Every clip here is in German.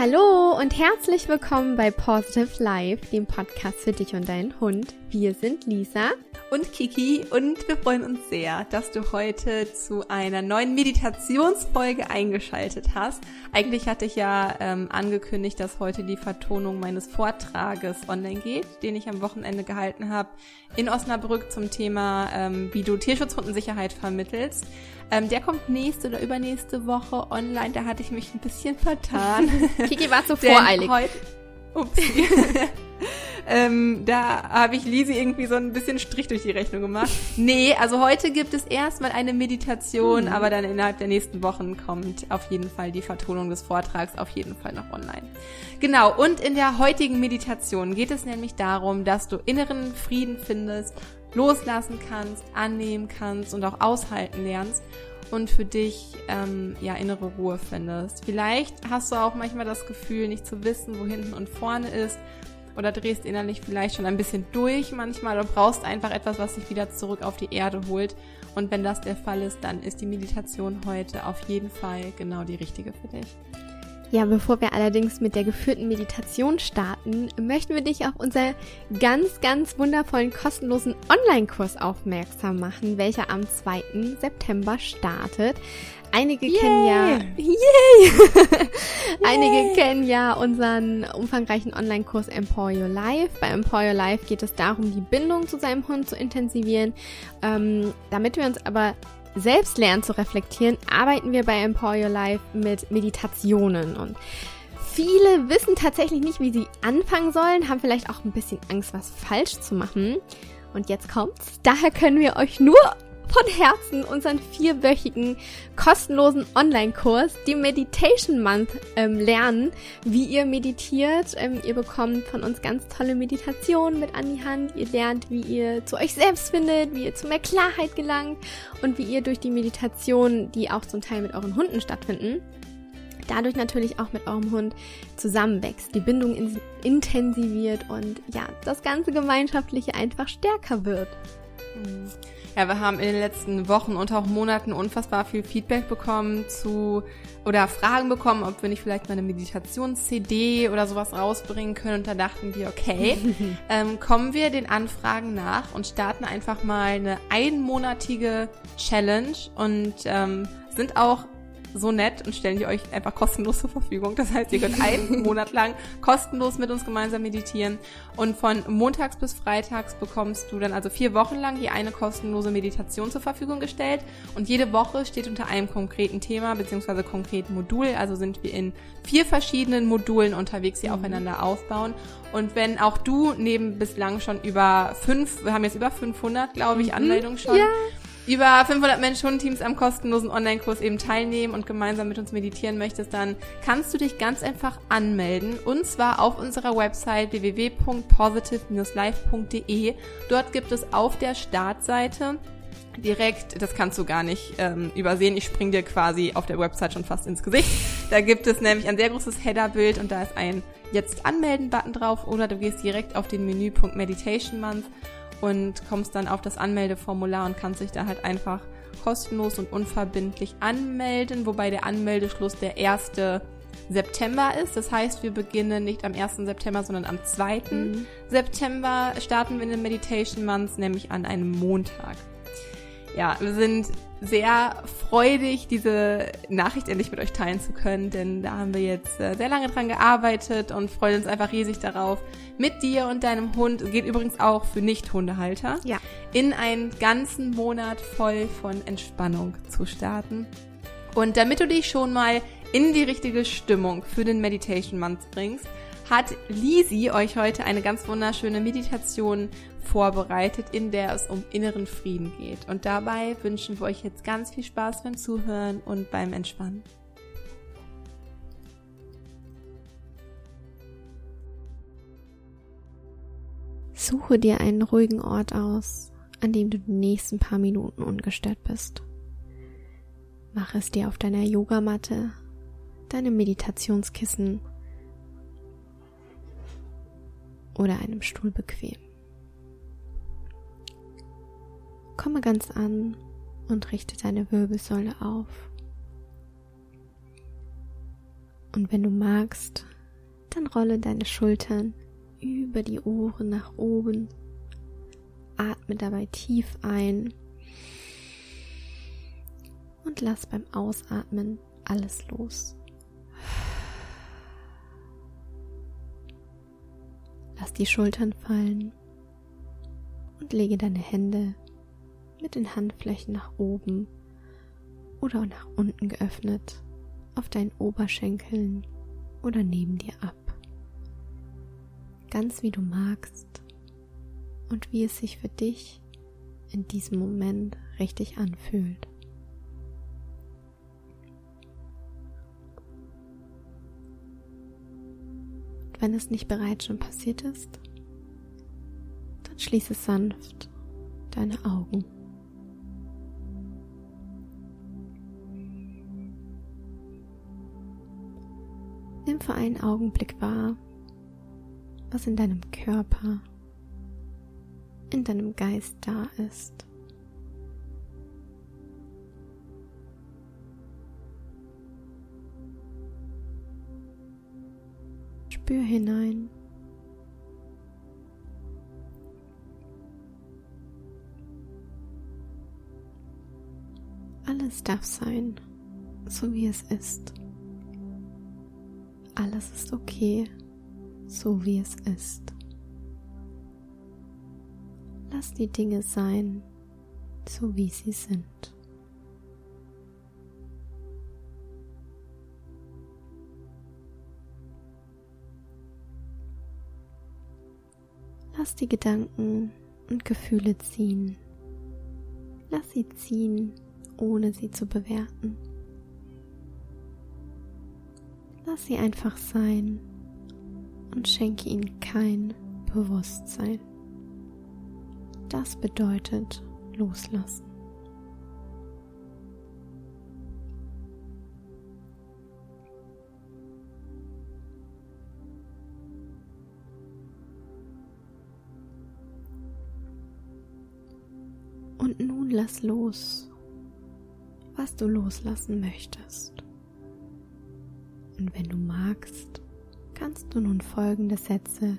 Hallo und herzlich willkommen bei Positive Life, dem Podcast für dich und deinen Hund. Wir sind Lisa und Kiki und wir freuen uns sehr, dass du heute zu einer neuen Meditationsfolge eingeschaltet hast. Eigentlich hatte ich ja ähm, angekündigt, dass heute die Vertonung meines Vortrages online geht, den ich am Wochenende gehalten habe in Osnabrück zum Thema, ähm, wie du Tierschutzhundensicherheit vermittelst. Ähm, der kommt nächste oder übernächste Woche online. Da hatte ich mich ein bisschen vertan. Kiki war zu voreilig. Heute, ups. ähm, da habe ich Lisi irgendwie so ein bisschen Strich durch die Rechnung gemacht. Nee, also heute gibt es erstmal eine Meditation, mhm. aber dann innerhalb der nächsten Wochen kommt auf jeden Fall die Vertonung des Vortrags auf jeden Fall noch online. Genau, und in der heutigen Meditation geht es nämlich darum, dass du inneren Frieden findest loslassen kannst, annehmen kannst und auch aushalten lernst und für dich ähm, ja innere Ruhe findest. Vielleicht hast du auch manchmal das Gefühl, nicht zu wissen, wo hinten und vorne ist oder drehst innerlich vielleicht schon ein bisschen durch manchmal oder brauchst einfach etwas, was dich wieder zurück auf die Erde holt. Und wenn das der Fall ist, dann ist die Meditation heute auf jeden Fall genau die richtige für dich. Ja, bevor wir allerdings mit der geführten Meditation starten, möchten wir dich auf unser ganz, ganz wundervollen kostenlosen Online-Kurs aufmerksam machen, welcher am 2. September startet. Einige Yay. kennen ja, Yay. einige kennen ja unseren umfangreichen Online-Kurs Empower Your Life. Bei Empower Your Life geht es darum, die Bindung zu seinem Hund zu intensivieren. Ähm, damit wir uns aber selbst lernen zu reflektieren, arbeiten wir bei Empower Your Life mit Meditationen und viele wissen tatsächlich nicht, wie sie anfangen sollen, haben vielleicht auch ein bisschen Angst, was falsch zu machen. Und jetzt kommt's. Daher können wir euch nur von Herzen unseren vierwöchigen kostenlosen Online-Kurs, die Meditation Month, ähm, lernen, wie ihr meditiert. Ähm, ihr bekommt von uns ganz tolle Meditationen mit an die Hand. Ihr lernt, wie ihr zu euch selbst findet, wie ihr zu mehr Klarheit gelangt und wie ihr durch die Meditation, die auch zum Teil mit euren Hunden stattfinden, dadurch natürlich auch mit eurem Hund zusammenwächst, die Bindung in intensiviert und ja, das ganze Gemeinschaftliche einfach stärker wird. Mhm. Ja, wir haben in den letzten Wochen und auch Monaten unfassbar viel Feedback bekommen zu oder Fragen bekommen, ob wir nicht vielleicht mal eine Meditations-CD oder sowas rausbringen können. Und da dachten wir, okay, ähm, kommen wir den Anfragen nach und starten einfach mal eine einmonatige Challenge und ähm, sind auch so nett und stellen die euch einfach kostenlos zur Verfügung. Das heißt, ihr könnt einen Monat lang kostenlos mit uns gemeinsam meditieren und von montags bis freitags bekommst du dann also vier Wochen lang hier eine kostenlose Meditation zur Verfügung gestellt und jede Woche steht unter einem konkreten Thema beziehungsweise konkreten Modul. Also sind wir in vier verschiedenen Modulen unterwegs, die mhm. aufeinander aufbauen. Und wenn auch du neben bislang schon über fünf, wir haben jetzt über 500, glaube ich, mhm. Anmeldungen schon. Ja über 500 Mensch-Hund-Teams am kostenlosen Online-Kurs eben teilnehmen und gemeinsam mit uns meditieren möchtest, dann kannst du dich ganz einfach anmelden und zwar auf unserer Website www.positive-life.de. Dort gibt es auf der Startseite direkt, das kannst du gar nicht ähm, übersehen, ich spring dir quasi auf der Website schon fast ins Gesicht. Da gibt es nämlich ein sehr großes Header-Bild und da ist ein Jetzt anmelden-Button drauf oder du gehst direkt auf den Menüpunkt Meditation Month und kommst dann auf das Anmeldeformular und kannst dich da halt einfach kostenlos und unverbindlich anmelden, wobei der Anmeldeschluss der 1. September ist. Das heißt, wir beginnen nicht am 1. September, sondern am 2. Mhm. September starten wir in den Meditation Months, nämlich an einem Montag. Ja, wir sind sehr freudig, diese Nachricht endlich mit euch teilen zu können, denn da haben wir jetzt äh, sehr lange dran gearbeitet und freuen uns einfach riesig darauf, mit dir und deinem Hund, geht übrigens auch für Nicht-Hundehalter, ja. in einen ganzen Monat voll von Entspannung zu starten. Und damit du dich schon mal in die richtige Stimmung für den Meditation Month bringst, hat Lisi euch heute eine ganz wunderschöne Meditation vorbereitet, in der es um inneren Frieden geht. Und dabei wünschen wir euch jetzt ganz viel Spaß beim Zuhören und beim Entspannen. Suche dir einen ruhigen Ort aus, an dem du die nächsten paar Minuten ungestört bist. Mach es dir auf deiner Yogamatte, deinem Meditationskissen oder einem Stuhl bequem. Komme ganz an und richte deine Wirbelsäule auf. Und wenn du magst, dann rolle deine Schultern über die Ohren nach oben. Atme dabei tief ein und lass beim Ausatmen alles los. Lass die Schultern fallen und lege deine Hände mit den Handflächen nach oben oder nach unten geöffnet auf deinen Oberschenkeln oder neben dir ab. Ganz wie du magst und wie es sich für dich in diesem Moment richtig anfühlt. Und wenn es nicht bereits schon passiert ist, dann schließe sanft deine Augen. Nimm für einen Augenblick wahr, was in deinem Körper, in deinem Geist da ist. Spür hinein. Alles darf sein, so wie es ist. Alles ist okay, so wie es ist. Lass die Dinge sein, so wie sie sind. Lass die Gedanken und Gefühle ziehen. Lass sie ziehen, ohne sie zu bewerten. Lass sie einfach sein und schenke ihnen kein Bewusstsein. Das bedeutet loslassen. Und nun lass los, was du loslassen möchtest. Und wenn du magst, kannst du nun folgende Sätze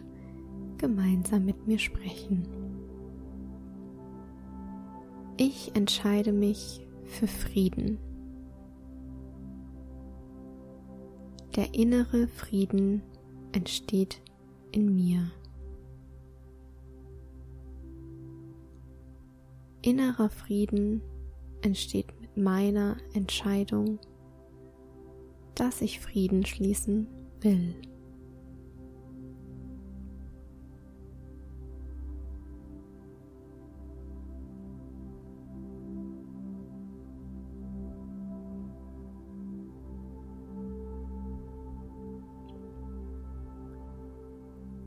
gemeinsam mit mir sprechen. Ich entscheide mich für Frieden. Der innere Frieden entsteht in mir. Innerer Frieden entsteht mit meiner Entscheidung, dass ich Frieden schließen will.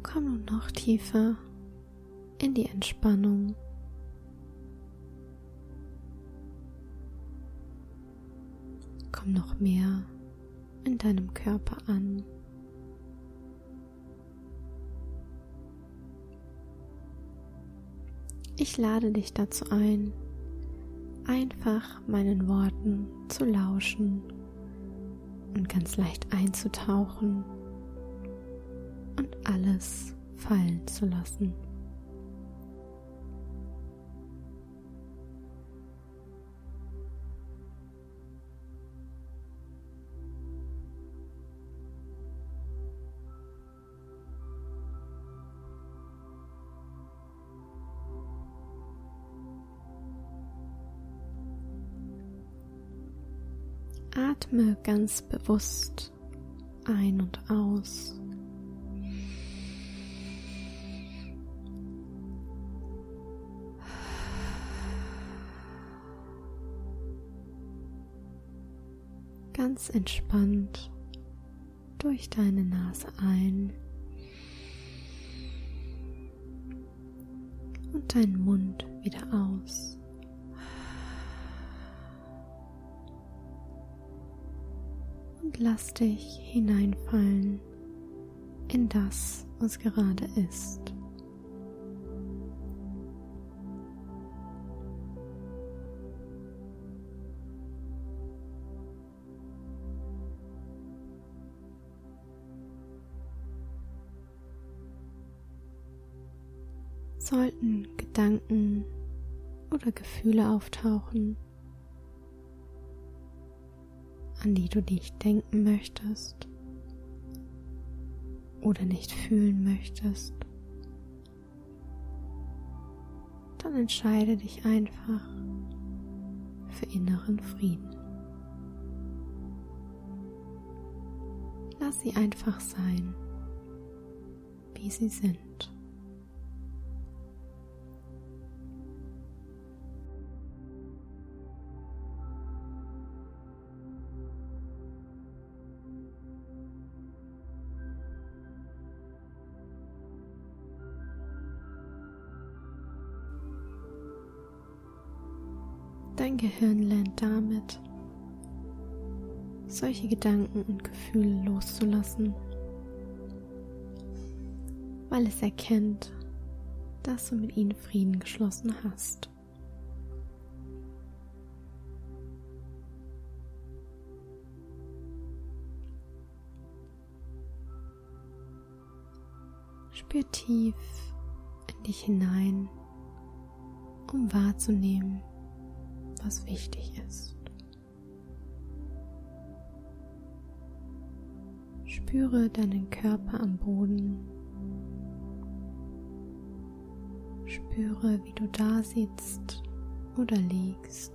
Komm nun noch tiefer in die Entspannung. Komm noch mehr in deinem Körper an. Ich lade dich dazu ein, einfach meinen Worten zu lauschen und ganz leicht einzutauchen und alles fallen zu lassen. Atme ganz bewusst ein und aus. ganz entspannt durch deine Nase ein und deinen Mund wieder aus. und lass dich hineinfallen in das, was gerade ist. Sollten Gedanken oder Gefühle auftauchen, an die du nicht denken möchtest oder nicht fühlen möchtest, dann entscheide dich einfach für inneren Frieden. Lass sie einfach sein, wie sie sind. Dein Gehirn lernt damit, solche Gedanken und Gefühle loszulassen, weil es erkennt, dass du mit ihnen Frieden geschlossen hast. Spür tief in dich hinein, um wahrzunehmen, was wichtig ist. Spüre deinen Körper am Boden. Spüre, wie du da sitzt oder liegst.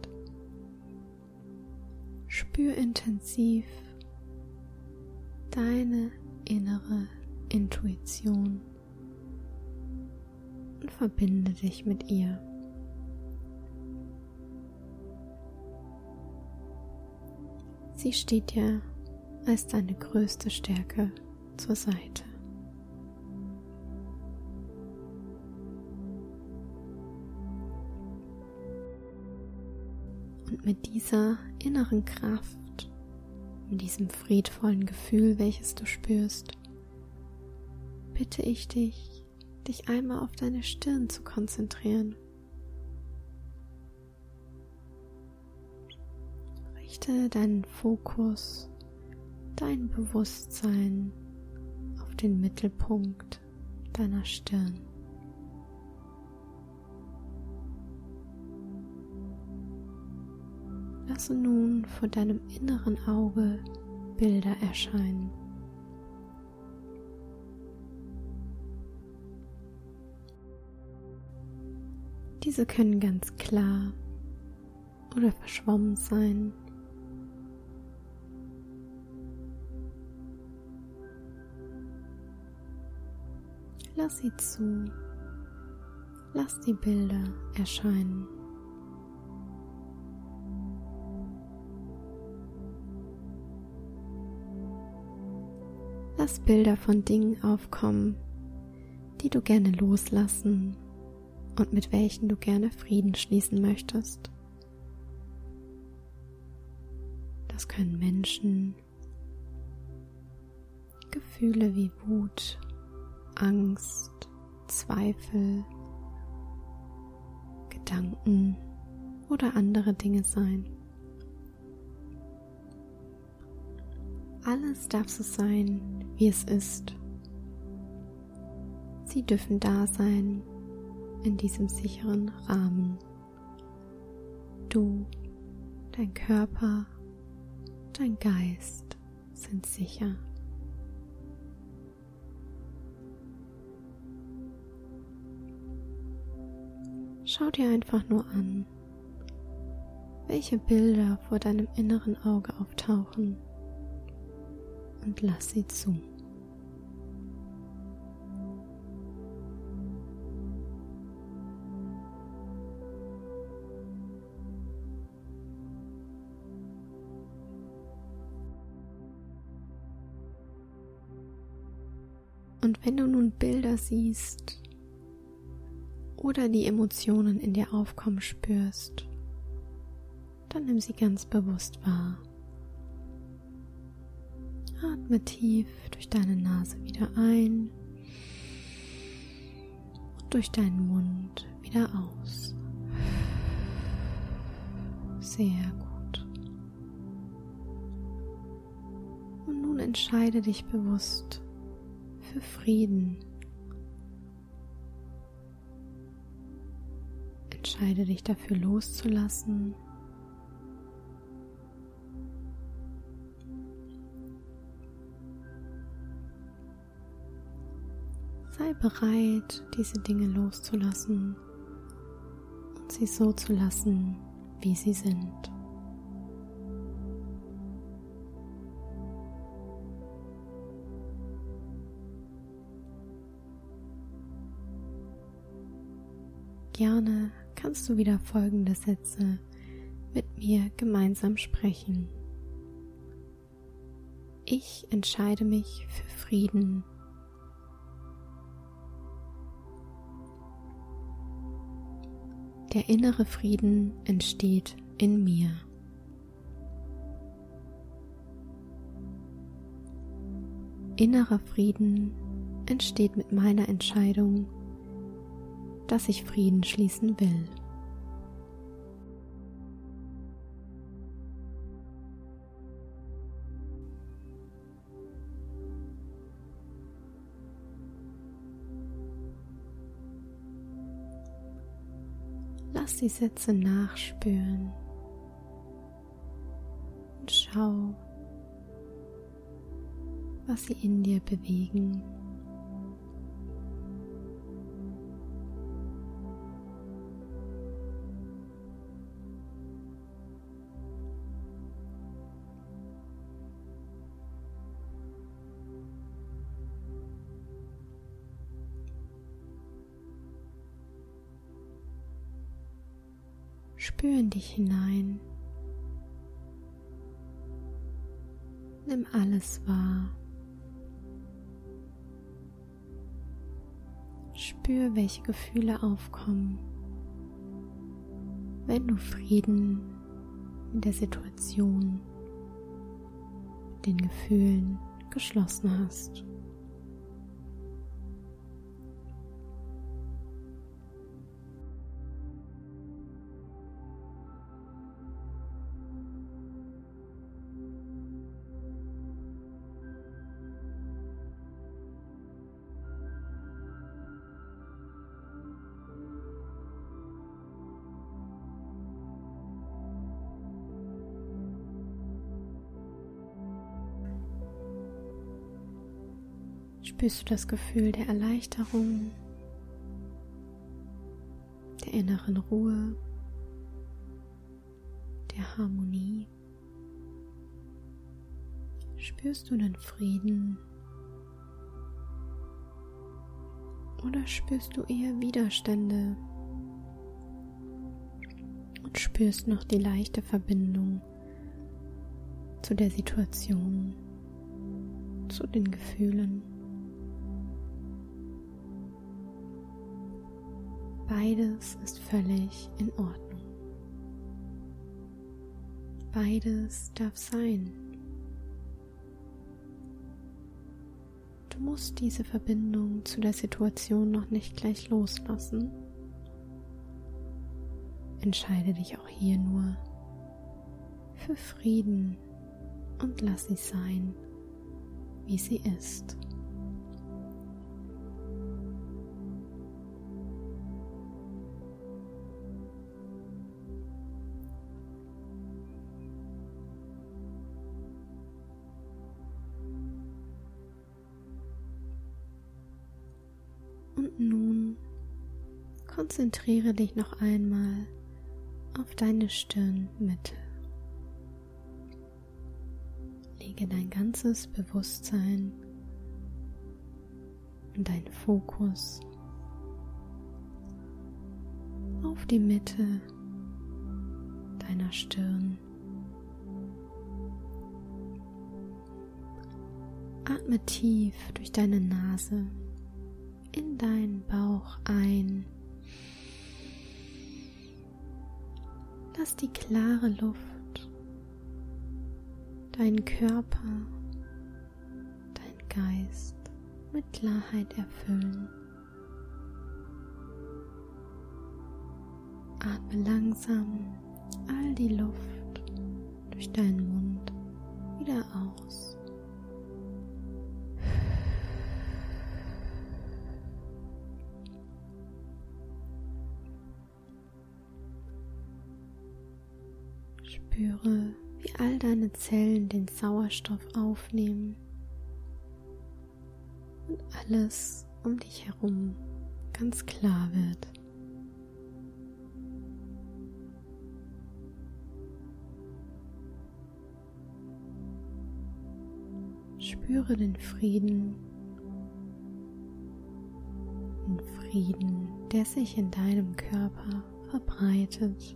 Spür intensiv deine innere Intuition und verbinde dich mit ihr. Sie steht dir als deine größte Stärke zur Seite. Und mit dieser inneren Kraft, mit diesem friedvollen Gefühl, welches du spürst, bitte ich dich, dich einmal auf deine Stirn zu konzentrieren. Richte deinen Fokus, dein Bewusstsein auf den Mittelpunkt deiner Stirn. Lasse nun vor deinem inneren Auge Bilder erscheinen. Diese können ganz klar oder verschwommen sein Lass sie zu. Lass die Bilder erscheinen. Lass Bilder von Dingen aufkommen, die du gerne loslassen und mit welchen du gerne Frieden schließen möchtest. Das können Menschen, Gefühle wie Wut, Angst, Zweifel, Gedanken oder andere Dinge sein. Alles darf so sein, wie es ist. Sie dürfen da sein in diesem sicheren Rahmen. Du, dein Körper, dein Geist sind sicher. Schau dir einfach nur an, welche Bilder vor deinem inneren Auge auftauchen und lass sie zu. Und wenn du nun Bilder siehst, oder die Emotionen in dir aufkommen spürst, dann nimm sie ganz bewusst wahr. Atme tief durch deine Nase wieder ein und durch deinen Mund wieder aus. Sehr gut. Und nun entscheide dich bewusst für Frieden Entscheide dich dafür loszulassen. Sei bereit, diese Dinge loszulassen und sie so zu lassen, wie sie sind. Gerne kannst du wieder folgende Sätze mit mir gemeinsam sprechen. Ich entscheide mich für Frieden Der innere Frieden entsteht in mir. Innerer Frieden entsteht mit meiner Entscheidung, dass ich Frieden schließen will. Lass die Sätze nachspüren und schau, was sie in dir bewegen. Dich hinein. Nimm alles wahr. Spür, welche Gefühle aufkommen, wenn du Frieden in der Situation, den Gefühlen geschlossen hast. Spürst du das Gefühl der Erleichterung, der inneren Ruhe, der Harmonie. Spürst du den Frieden oder spürst du eher Widerstände und spürst noch die leichte Verbindung zu der Situation, zu den Gefühlen? Beides ist völlig in Ordnung. Beides darf sein. Du musst diese Verbindung zu der Situation noch nicht gleich loslassen. Entscheide dich auch hier nur für Frieden und lass sie sein, wie sie ist. Konzentriere dich noch einmal auf deine Stirnmitte. Lege dein ganzes Bewusstsein und deinen Fokus auf die Mitte deiner Stirn. Atme tief durch deine Nase in deinen Bauch ein. Lass die klare Luft deinen Körper, dein Geist mit Klarheit erfüllen. Atme langsam all die Luft durch deinen Mund wieder aus. Spüre, wie all deine Zellen den Sauerstoff aufnehmen und alles um dich herum ganz klar wird. Spüre den Frieden, den Frieden, der sich in deinem Körper verbreitet.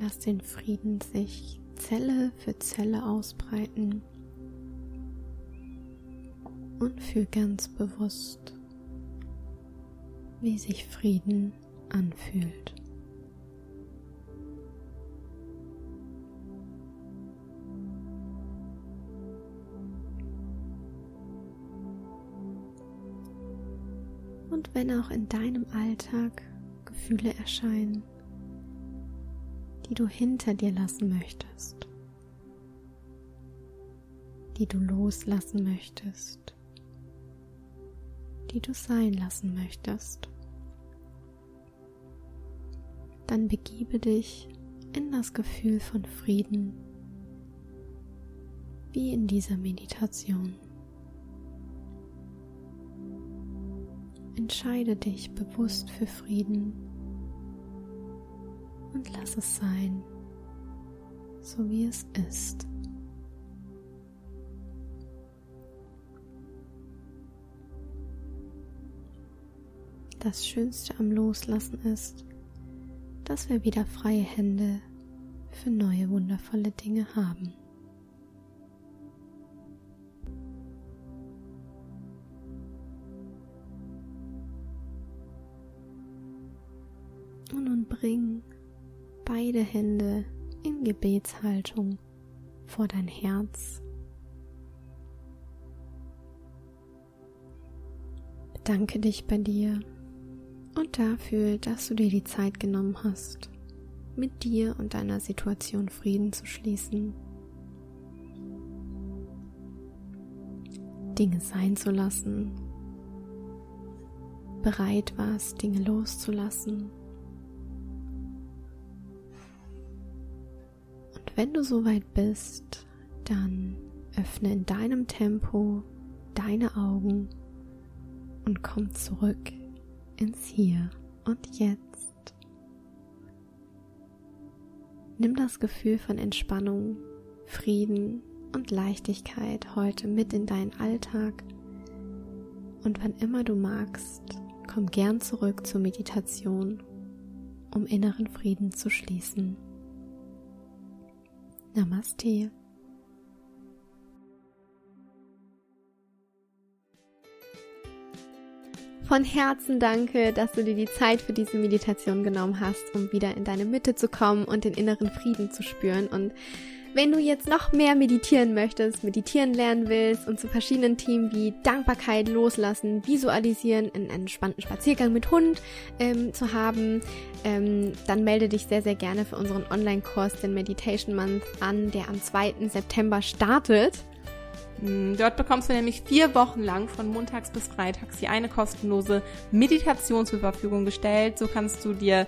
Lass den Frieden sich Zelle für Zelle ausbreiten und fühl ganz bewusst, wie sich Frieden anfühlt. Und wenn auch in deinem Alltag Gefühle erscheinen, die du hinter dir lassen möchtest, die du loslassen möchtest, die du sein lassen möchtest, dann begebe dich in das Gefühl von Frieden, wie in dieser Meditation. Entscheide dich bewusst für Frieden lass es sein, so wie es ist. Das Schönste am Loslassen ist, dass wir wieder freie Hände für neue wundervolle Dinge haben. Und nun bring beide Hände in Gebetshaltung vor dein Herz. Bedanke dich bei dir und dafür, dass du dir die Zeit genommen hast, mit dir und deiner Situation Frieden zu schließen, Dinge sein zu lassen, bereit warst, Dinge loszulassen wenn du soweit bist, dann öffne in deinem Tempo deine Augen und komm zurück ins Hier und Jetzt. Nimm das Gefühl von Entspannung, Frieden und Leichtigkeit heute mit in deinen Alltag und wann immer du magst, komm gern zurück zur Meditation, um inneren Frieden zu schließen. Namaste. Von Herzen danke, dass du dir die Zeit für diese Meditation genommen hast, um wieder in deine Mitte zu kommen und den inneren Frieden zu spüren. Und wenn du jetzt noch mehr meditieren möchtest, meditieren lernen willst und zu verschiedenen Themen wie Dankbarkeit, Loslassen, Visualisieren, einen entspannten Spaziergang mit Hund ähm, zu haben, ähm, dann melde dich sehr, sehr gerne für unseren Online-Kurs, den Meditation Month, an, der am 2. September startet. Hm, dort bekommst du nämlich vier Wochen lang von montags bis freitags die eine kostenlose Meditation zur Verfügung gestellt. So kannst du dir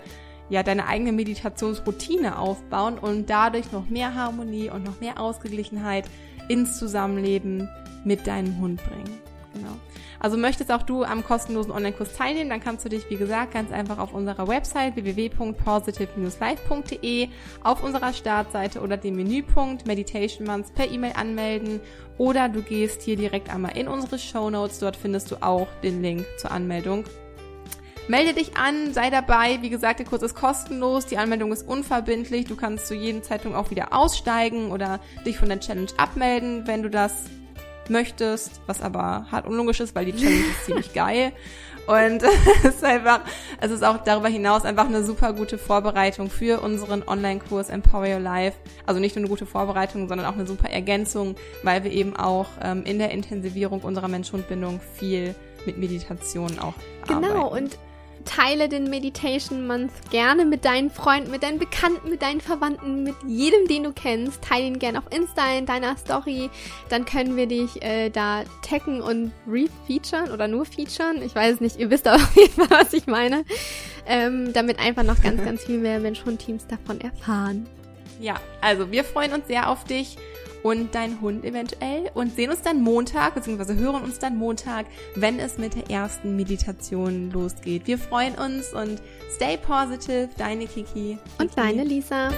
ja deine eigene Meditationsroutine aufbauen und dadurch noch mehr Harmonie und noch mehr Ausgeglichenheit ins Zusammenleben mit deinem Hund bringen. Genau. Also möchtest auch du am kostenlosen Online-Kurs teilnehmen, dann kannst du dich, wie gesagt, ganz einfach auf unserer Website www.positive-life.de auf unserer Startseite oder dem Menüpunkt Meditation Months per E-Mail anmelden oder du gehst hier direkt einmal in unsere Show Notes, dort findest du auch den Link zur Anmeldung Melde dich an, sei dabei. Wie gesagt, der Kurs ist kostenlos, die Anmeldung ist unverbindlich. Du kannst zu jedem Zeitpunkt auch wieder aussteigen oder dich von der Challenge abmelden, wenn du das möchtest, was aber hart unlogisch ist, weil die Challenge ist ziemlich geil. Und es ist einfach, es ist auch darüber hinaus einfach eine super gute Vorbereitung für unseren Online-Kurs Empower Your Life. Also nicht nur eine gute Vorbereitung, sondern auch eine super Ergänzung, weil wir eben auch ähm, in der Intensivierung unserer Mensch-Hund-Bindung viel mit Meditation auch genau, arbeiten. Genau, und teile den Meditation Month gerne mit deinen Freunden, mit deinen Bekannten, mit deinen Verwandten, mit jedem, den du kennst. Teile ihn gerne auf Insta in deiner Story. Dann können wir dich äh, da taggen und refeaturen oder nur featuren. Ich weiß es nicht. Ihr wisst aber auf jeden Fall, was ich meine. Ähm, damit einfach noch ganz, ganz viel mehr Menschen und Teams davon erfahren. Ja, also wir freuen uns sehr auf dich und dein Hund eventuell und sehen uns dann Montag, beziehungsweise hören uns dann Montag, wenn es mit der ersten Meditation losgeht. Wir freuen uns und stay positive, deine Kiki. Und deine Lisa.